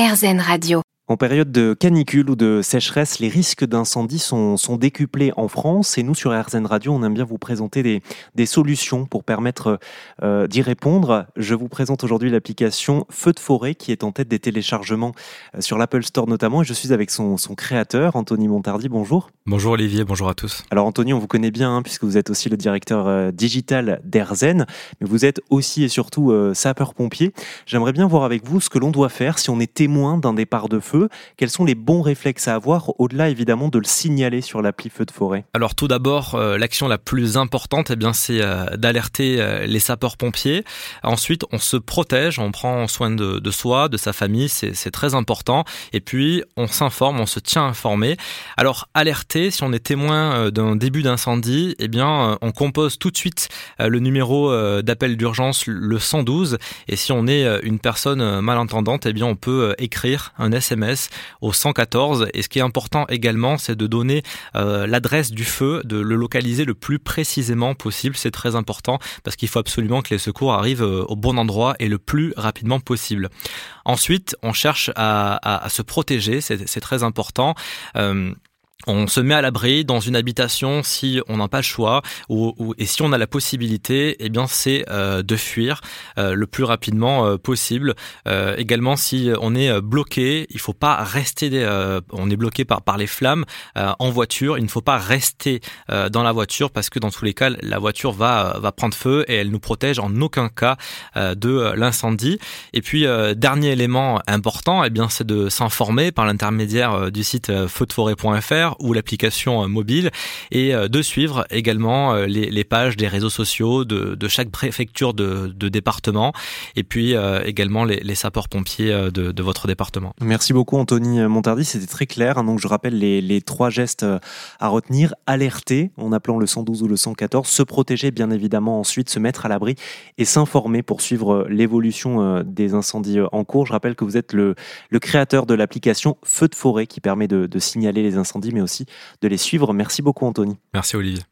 RZN Radio. En période de canicule ou de sécheresse, les risques d'incendie sont, sont, décuplés en France et nous sur RZN Radio, on aime bien vous présenter des, des solutions pour permettre euh, d'y répondre. Je vous présente aujourd'hui l'application Feu de forêt qui est en tête des téléchargements euh, sur l'Apple Store notamment et je suis avec son, son, créateur, Anthony Montardi. Bonjour. Bonjour Olivier, bonjour à tous. Alors Anthony, on vous connaît bien hein, puisque vous êtes aussi le directeur euh, digital d'Erzen, mais vous êtes aussi et surtout euh, sapeur-pompier. J'aimerais bien voir avec vous ce que l'on doit faire si on est témoin d'un départ de feu quels sont les bons réflexes à avoir, au-delà évidemment de le signaler sur l'appli feu de forêt Alors tout d'abord, euh, l'action la plus importante, eh bien, c'est euh, d'alerter euh, les sapeurs-pompiers. Ensuite, on se protège, on prend soin de, soi, de sa famille, c'est très important. Et puis, on s'informe, on se tient informé. Alors, alerter, si on est témoin d'un début d'incendie, eh bien, on compose tout de suite le numéro d'appel d'urgence, le 112. Et si on est une personne malentendante, eh bien, on peut écrire un SMS au 114. Et ce qui est important également, c'est de donner euh, l'adresse du feu, de le localiser le plus précisément possible. C'est très important parce qu'il faut absolument que les secours arrivent euh, au bon endroit et le plus rapidement possible. Ensuite, on cherche à, se protéger, c'est très important. Euh, on se met à l'abri dans une habitation si on n'a pas le choix ou, et si on a la possibilité, eh bien c'est euh, de fuir euh, le plus rapidement euh, possible. également si on est bloqué, il faut pas rester on est bloqué par par les flammes en voiture, il ne faut pas rester dans la voiture parce que dans tous les cas la voiture va va prendre feu et elle nous protège en aucun cas de l'incendie. Et puis dernier élément important, eh bien c'est de s'informer par l'intermédiaire du site feudeforêt.fr ou l'application euh, mobile et euh, de suivre également euh, les, pages des réseaux sociaux de, chaque préfecture de, département et puis également les, sapeurs-pompiers de, votre département. Merci beaucoup Anthony Montardi, c'était très clair. Hein. Donc je rappelle les, trois gestes à retenir. Alerter en appelant le 112 ou le 114, se protéger bien évidemment ensuite, se mettre à l'abri et s'informer pour suivre l'évolution des incendies en cours. Je rappelle que vous êtes le, créateur de l'application Feu de forêt qui permet de, de signaler les incendies aussi de les suivre. Merci beaucoup Anthony. Merci Olivier.